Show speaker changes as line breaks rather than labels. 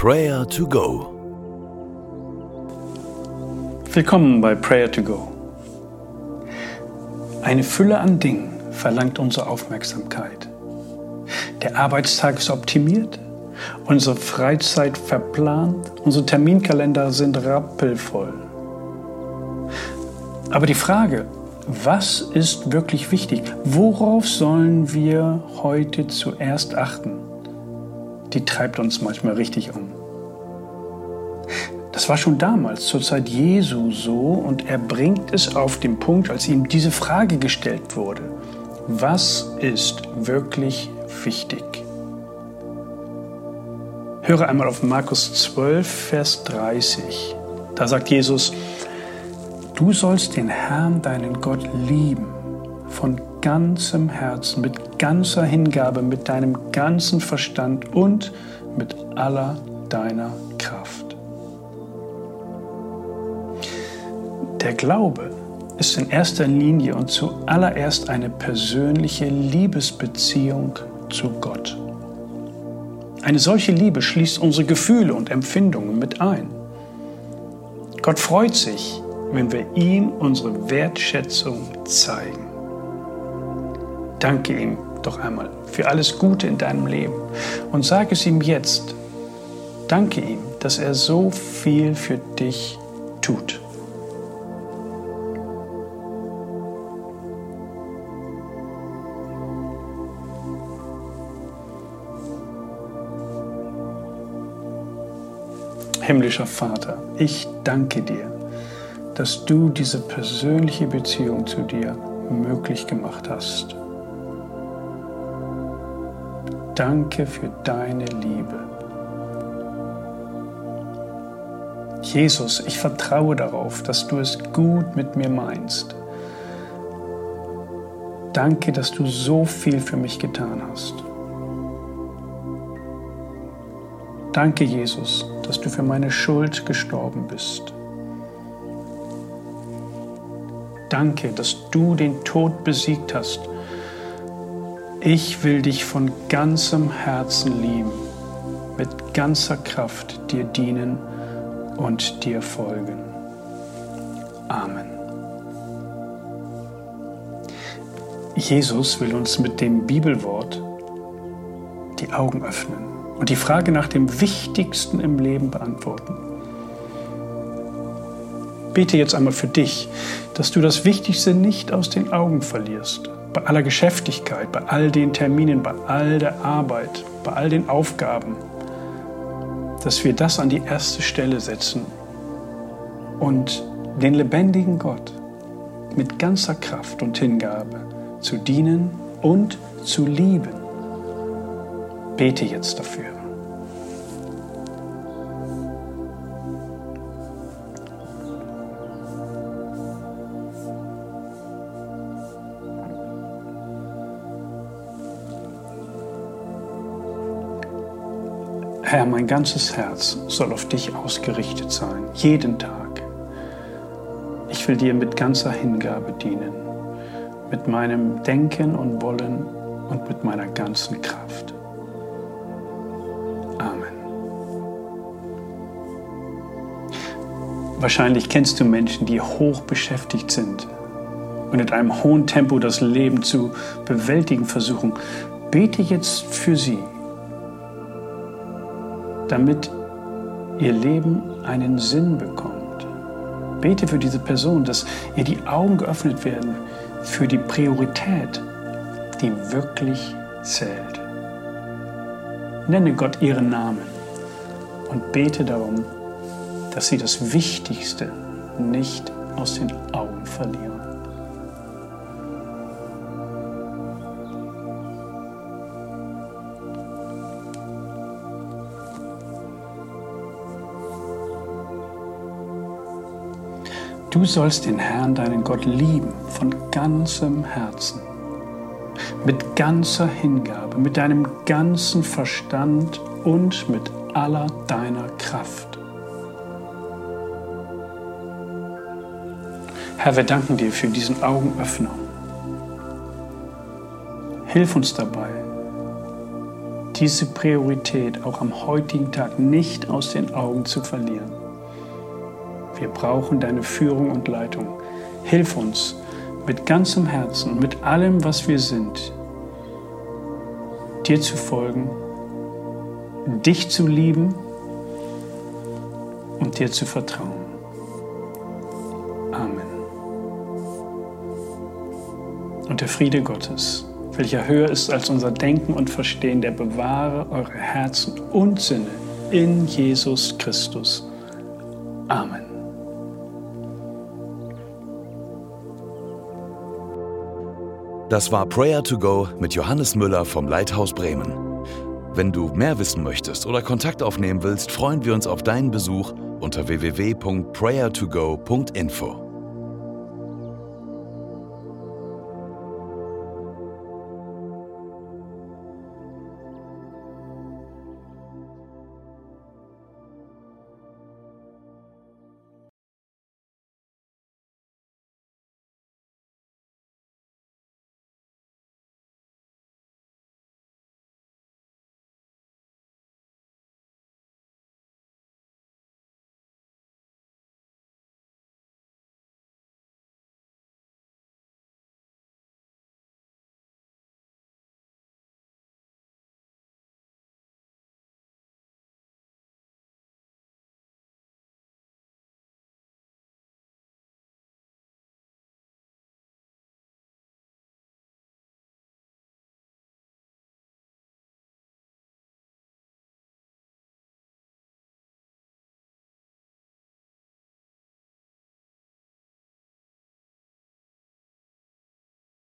Prayer to Go.
Willkommen bei Prayer to Go. Eine Fülle an Dingen verlangt unsere Aufmerksamkeit. Der Arbeitstag ist optimiert, unsere Freizeit verplant, unsere Terminkalender sind rappelvoll. Aber die Frage, was ist wirklich wichtig? Worauf sollen wir heute zuerst achten? Die treibt uns manchmal richtig um. Das war schon damals, zur Zeit Jesu so, und er bringt es auf den Punkt, als ihm diese Frage gestellt wurde. Was ist wirklich wichtig? Höre einmal auf Markus 12, Vers 30. Da sagt Jesus, Du sollst den Herrn, deinen Gott, lieben, von ganzem Herzen, mit ganzer Hingabe, mit deinem ganzen Verstand und mit aller deiner Der Glaube ist in erster Linie und zuallererst eine persönliche Liebesbeziehung zu Gott. Eine solche Liebe schließt unsere Gefühle und Empfindungen mit ein. Gott freut sich, wenn wir ihm unsere Wertschätzung zeigen. Danke ihm doch einmal für alles Gute in deinem Leben und sag es ihm jetzt. Danke ihm, dass er so viel für dich tut. Himmlischer Vater, ich danke dir dass du diese persönliche Beziehung zu dir möglich gemacht hast. Danke für deine Liebe. Jesus, ich vertraue darauf, dass du es gut mit mir meinst. Danke, dass du so viel für mich getan hast. Danke, Jesus, dass du für meine Schuld gestorben bist. Danke, dass du den Tod besiegt hast. Ich will dich von ganzem Herzen lieben, mit ganzer Kraft dir dienen und dir folgen. Amen. Jesus will uns mit dem Bibelwort die Augen öffnen und die Frage nach dem Wichtigsten im Leben beantworten bete jetzt einmal für dich, dass du das Wichtigste nicht aus den Augen verlierst. Bei aller Geschäftigkeit, bei all den Terminen, bei all der Arbeit, bei all den Aufgaben. Dass wir das an die erste Stelle setzen und den lebendigen Gott mit ganzer Kraft und Hingabe zu dienen und zu lieben. Bete jetzt dafür. Herr, mein ganzes Herz soll auf dich ausgerichtet sein, jeden Tag. Ich will dir mit ganzer Hingabe dienen, mit meinem Denken und Wollen und mit meiner ganzen Kraft. Wahrscheinlich kennst du Menschen, die hoch beschäftigt sind und in einem hohen Tempo das Leben zu bewältigen versuchen. Bete jetzt für sie damit ihr Leben einen Sinn bekommt. Bete für diese Person, dass ihr die Augen geöffnet werden für die Priorität, die wirklich zählt. Nenne Gott ihren Namen und bete darum, dass sie das Wichtigste nicht aus den Augen verlieren. Du sollst den Herrn, deinen Gott, lieben von ganzem Herzen, mit ganzer Hingabe, mit deinem ganzen Verstand und mit aller deiner Kraft. Herr, wir danken dir für diesen Augenöffner. Hilf uns dabei, diese Priorität auch am heutigen Tag nicht aus den Augen zu verlieren. Wir brauchen deine Führung und Leitung. Hilf uns mit ganzem Herzen, mit allem, was wir sind, dir zu folgen, dich zu lieben und dir zu vertrauen. Amen. Und der Friede Gottes, welcher höher ist als unser Denken und Verstehen, der bewahre eure Herzen und Sinne in Jesus Christus. Amen.
Das war Prayer to Go mit Johannes Müller vom Leithaus Bremen. Wenn du mehr wissen möchtest oder Kontakt aufnehmen willst, freuen wir uns auf deinen Besuch unter www.prayertogo.info.